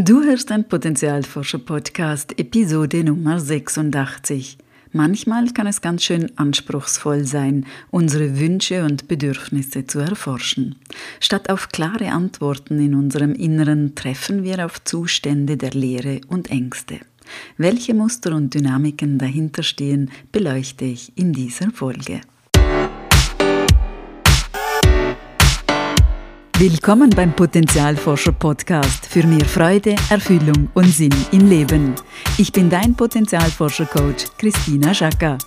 Du hörst ein Potenzialforscher-Podcast, Episode Nummer 86. Manchmal kann es ganz schön anspruchsvoll sein, unsere Wünsche und Bedürfnisse zu erforschen. Statt auf klare Antworten in unserem Inneren treffen wir auf Zustände der Leere und Ängste. Welche Muster und Dynamiken dahinter stehen, beleuchte ich in dieser Folge. Willkommen beim Potenzialforscher Podcast für mehr Freude, Erfüllung und Sinn im Leben. Ich bin dein Potenzialforscher Coach Christina Schaka.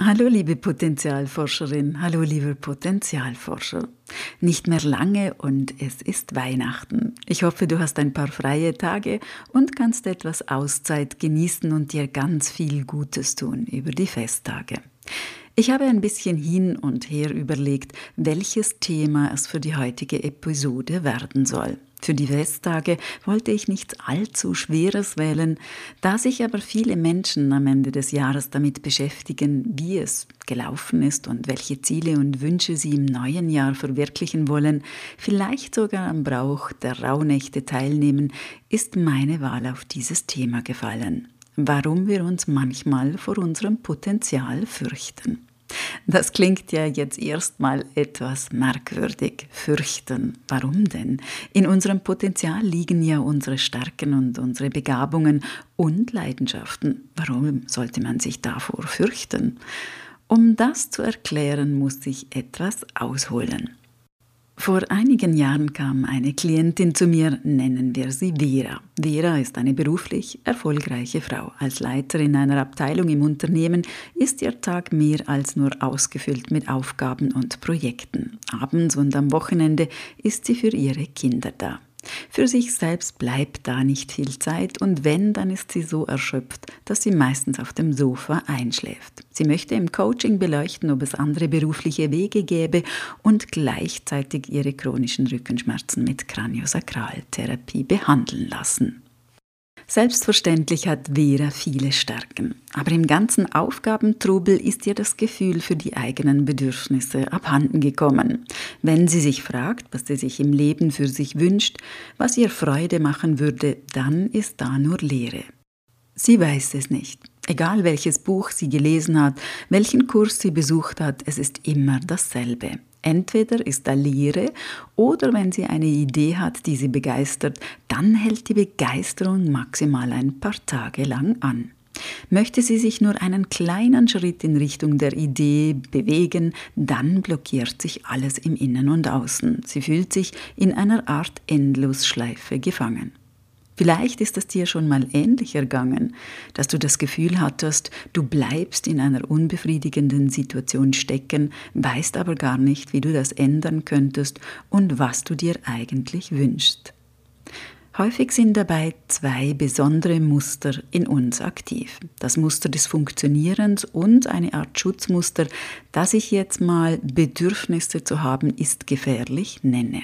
Hallo liebe Potenzialforscherin, hallo lieber Potenzialforscher. Nicht mehr lange und es ist Weihnachten. Ich hoffe, du hast ein paar freie Tage und kannst etwas Auszeit genießen und dir ganz viel Gutes tun über die Festtage. Ich habe ein bisschen hin und her überlegt, welches Thema es für die heutige Episode werden soll. Für die Festtage wollte ich nichts allzu Schweres wählen, da sich aber viele Menschen am Ende des Jahres damit beschäftigen, wie es gelaufen ist und welche Ziele und Wünsche sie im neuen Jahr verwirklichen wollen, vielleicht sogar am Brauch der Rauhnächte teilnehmen, ist meine Wahl auf dieses Thema gefallen warum wir uns manchmal vor unserem Potenzial fürchten. Das klingt ja jetzt erstmal etwas merkwürdig. Fürchten. Warum denn? In unserem Potenzial liegen ja unsere Stärken und unsere Begabungen und Leidenschaften. Warum sollte man sich davor fürchten? Um das zu erklären, muss ich etwas ausholen. Vor einigen Jahren kam eine Klientin zu mir, nennen wir sie Vera. Vera ist eine beruflich erfolgreiche Frau. Als Leiterin einer Abteilung im Unternehmen ist ihr Tag mehr als nur ausgefüllt mit Aufgaben und Projekten. Abends und am Wochenende ist sie für ihre Kinder da. Für sich selbst bleibt da nicht viel Zeit und wenn, dann ist sie so erschöpft, dass sie meistens auf dem Sofa einschläft. Sie möchte im Coaching beleuchten, ob es andere berufliche Wege gäbe und gleichzeitig ihre chronischen Rückenschmerzen mit Kraniosakraltherapie behandeln lassen. Selbstverständlich hat Vera viele Stärken, aber im ganzen Aufgabentrubel ist ihr das Gefühl für die eigenen Bedürfnisse abhanden gekommen. Wenn sie sich fragt, was sie sich im Leben für sich wünscht, was ihr Freude machen würde, dann ist da nur Leere. Sie weiß es nicht. Egal welches Buch sie gelesen hat, welchen Kurs sie besucht hat, es ist immer dasselbe. Entweder ist da Leere oder wenn sie eine Idee hat, die sie begeistert, dann hält die Begeisterung maximal ein paar Tage lang an. Möchte sie sich nur einen kleinen Schritt in Richtung der Idee bewegen, dann blockiert sich alles im Innen und Außen. Sie fühlt sich in einer Art Endlosschleife gefangen. Vielleicht ist es dir schon mal ähnlich ergangen, dass du das Gefühl hattest, du bleibst in einer unbefriedigenden Situation stecken, weißt aber gar nicht, wie du das ändern könntest und was du dir eigentlich wünschst. Häufig sind dabei zwei besondere Muster in uns aktiv. Das Muster des Funktionierens und eine Art Schutzmuster, das ich jetzt mal Bedürfnisse zu haben ist gefährlich nenne.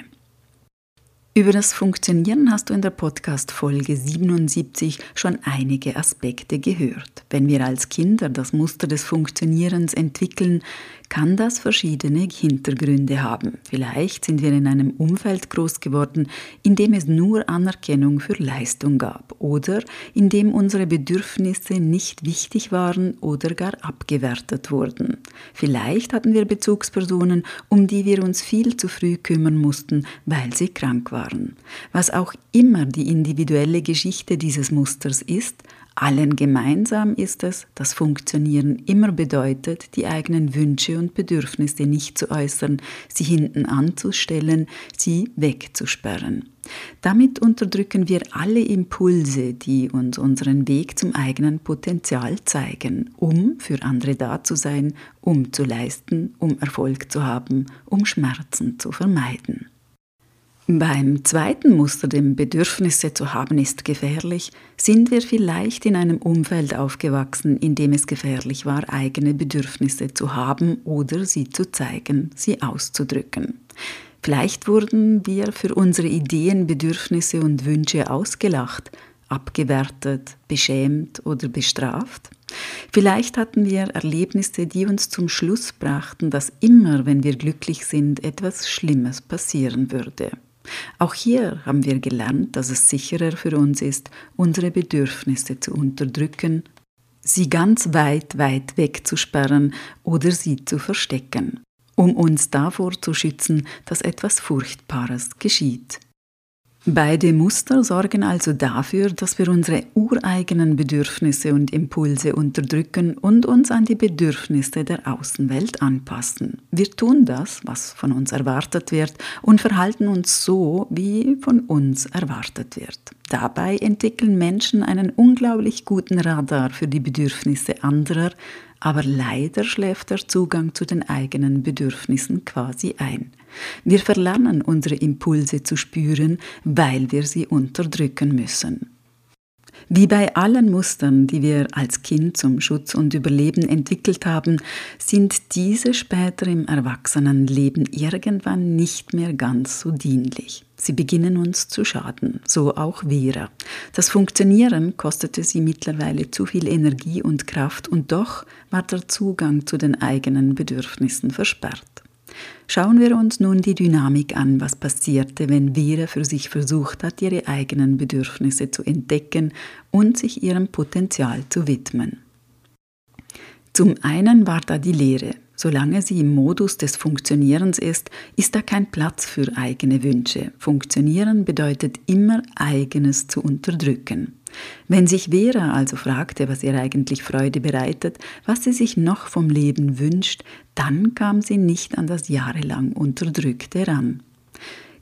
Über das Funktionieren hast du in der Podcast-Folge 77 schon einige Aspekte gehört. Wenn wir als Kinder das Muster des Funktionierens entwickeln, kann das verschiedene Hintergründe haben. Vielleicht sind wir in einem Umfeld groß geworden, in dem es nur Anerkennung für Leistung gab oder in dem unsere Bedürfnisse nicht wichtig waren oder gar abgewertet wurden. Vielleicht hatten wir Bezugspersonen, um die wir uns viel zu früh kümmern mussten, weil sie krank waren. Was auch immer die individuelle Geschichte dieses Musters ist, allen gemeinsam ist es, dass Funktionieren immer bedeutet, die eigenen Wünsche und Bedürfnisse nicht zu äußern, sie hinten anzustellen, sie wegzusperren. Damit unterdrücken wir alle Impulse, die uns unseren Weg zum eigenen Potenzial zeigen, um für andere da zu sein, um zu leisten, um Erfolg zu haben, um Schmerzen zu vermeiden. Beim zweiten Muster, dem Bedürfnisse zu haben, ist gefährlich, sind wir vielleicht in einem Umfeld aufgewachsen, in dem es gefährlich war, eigene Bedürfnisse zu haben oder sie zu zeigen, sie auszudrücken. Vielleicht wurden wir für unsere Ideen, Bedürfnisse und Wünsche ausgelacht, abgewertet, beschämt oder bestraft? Vielleicht hatten wir Erlebnisse, die uns zum Schluss brachten, dass immer, wenn wir glücklich sind, etwas Schlimmes passieren würde. Auch hier haben wir gelernt, dass es sicherer für uns ist, unsere Bedürfnisse zu unterdrücken, sie ganz weit, weit wegzusperren oder sie zu verstecken, um uns davor zu schützen, dass etwas Furchtbares geschieht. Beide Muster sorgen also dafür, dass wir unsere ureigenen Bedürfnisse und Impulse unterdrücken und uns an die Bedürfnisse der Außenwelt anpassen. Wir tun das, was von uns erwartet wird, und verhalten uns so, wie von uns erwartet wird. Dabei entwickeln Menschen einen unglaublich guten Radar für die Bedürfnisse anderer, aber leider schläft der Zugang zu den eigenen Bedürfnissen quasi ein. Wir verlernen unsere Impulse zu spüren, weil wir sie unterdrücken müssen. Wie bei allen Mustern, die wir als Kind zum Schutz und Überleben entwickelt haben, sind diese später im Erwachsenenleben irgendwann nicht mehr ganz so dienlich. Sie beginnen uns zu schaden, so auch Vera. Das Funktionieren kostete sie mittlerweile zu viel Energie und Kraft und doch war der Zugang zu den eigenen Bedürfnissen versperrt. Schauen wir uns nun die Dynamik an, was passierte, wenn Vera für sich versucht hat, ihre eigenen Bedürfnisse zu entdecken und sich ihrem Potenzial zu widmen. Zum einen war da die Lehre. Solange sie im Modus des Funktionierens ist, ist da kein Platz für eigene Wünsche. Funktionieren bedeutet immer eigenes zu unterdrücken. Wenn sich Vera also fragte, was ihr eigentlich Freude bereitet, was sie sich noch vom Leben wünscht, dann kam sie nicht an das jahrelang Unterdrückte ran.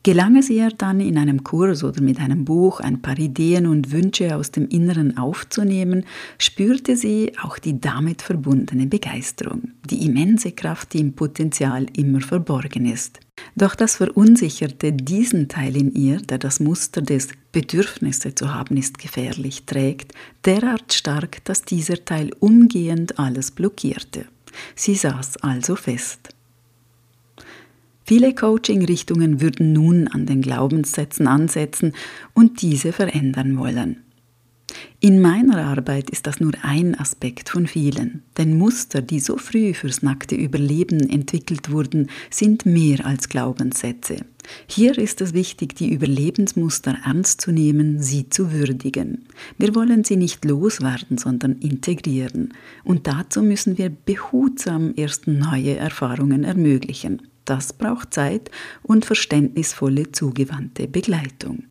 Gelang es ihr dann in einem Kurs oder mit einem Buch ein paar Ideen und Wünsche aus dem Inneren aufzunehmen, spürte sie auch die damit verbundene Begeisterung, die immense Kraft, die im Potenzial immer verborgen ist. Doch das verunsicherte diesen Teil in ihr, der das Muster des Bedürfnisse zu haben ist gefährlich trägt, derart stark, dass dieser Teil umgehend alles blockierte. Sie saß also fest. Viele Coaching-Richtungen würden nun an den Glaubenssätzen ansetzen und diese verändern wollen. In meiner Arbeit ist das nur ein Aspekt von vielen, denn Muster, die so früh fürs nackte Überleben entwickelt wurden, sind mehr als Glaubenssätze. Hier ist es wichtig, die Überlebensmuster ernst zu nehmen, sie zu würdigen. Wir wollen sie nicht loswerden, sondern integrieren. Und dazu müssen wir behutsam erst neue Erfahrungen ermöglichen. Das braucht Zeit und verständnisvolle zugewandte Begleitung.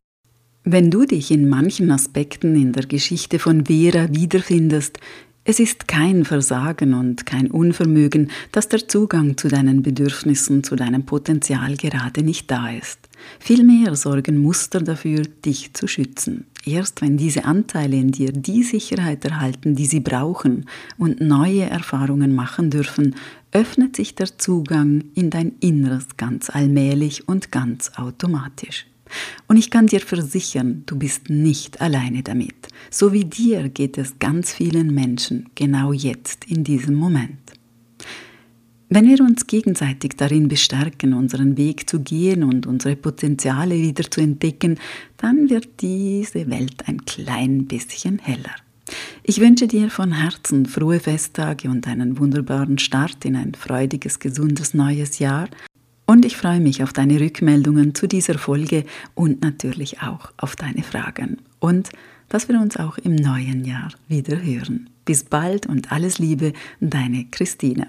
Wenn du dich in manchen Aspekten in der Geschichte von Vera wiederfindest, es ist kein Versagen und kein Unvermögen, dass der Zugang zu deinen Bedürfnissen, zu deinem Potenzial gerade nicht da ist. Vielmehr sorgen Muster dafür, dich zu schützen. Erst wenn diese Anteile in dir die Sicherheit erhalten, die sie brauchen und neue Erfahrungen machen dürfen, öffnet sich der Zugang in dein Inneres ganz allmählich und ganz automatisch. Und ich kann dir versichern, du bist nicht alleine damit. So wie dir geht es ganz vielen Menschen genau jetzt in diesem Moment. Wenn wir uns gegenseitig darin bestärken, unseren Weg zu gehen und unsere Potenziale wieder zu entdecken, dann wird diese Welt ein klein bisschen heller. Ich wünsche dir von Herzen frohe Festtage und einen wunderbaren Start in ein freudiges, gesundes neues Jahr. Und ich freue mich auf deine Rückmeldungen zu dieser Folge und natürlich auch auf deine Fragen. Und dass wir uns auch im neuen Jahr wieder hören. Bis bald und alles Liebe, deine Christine.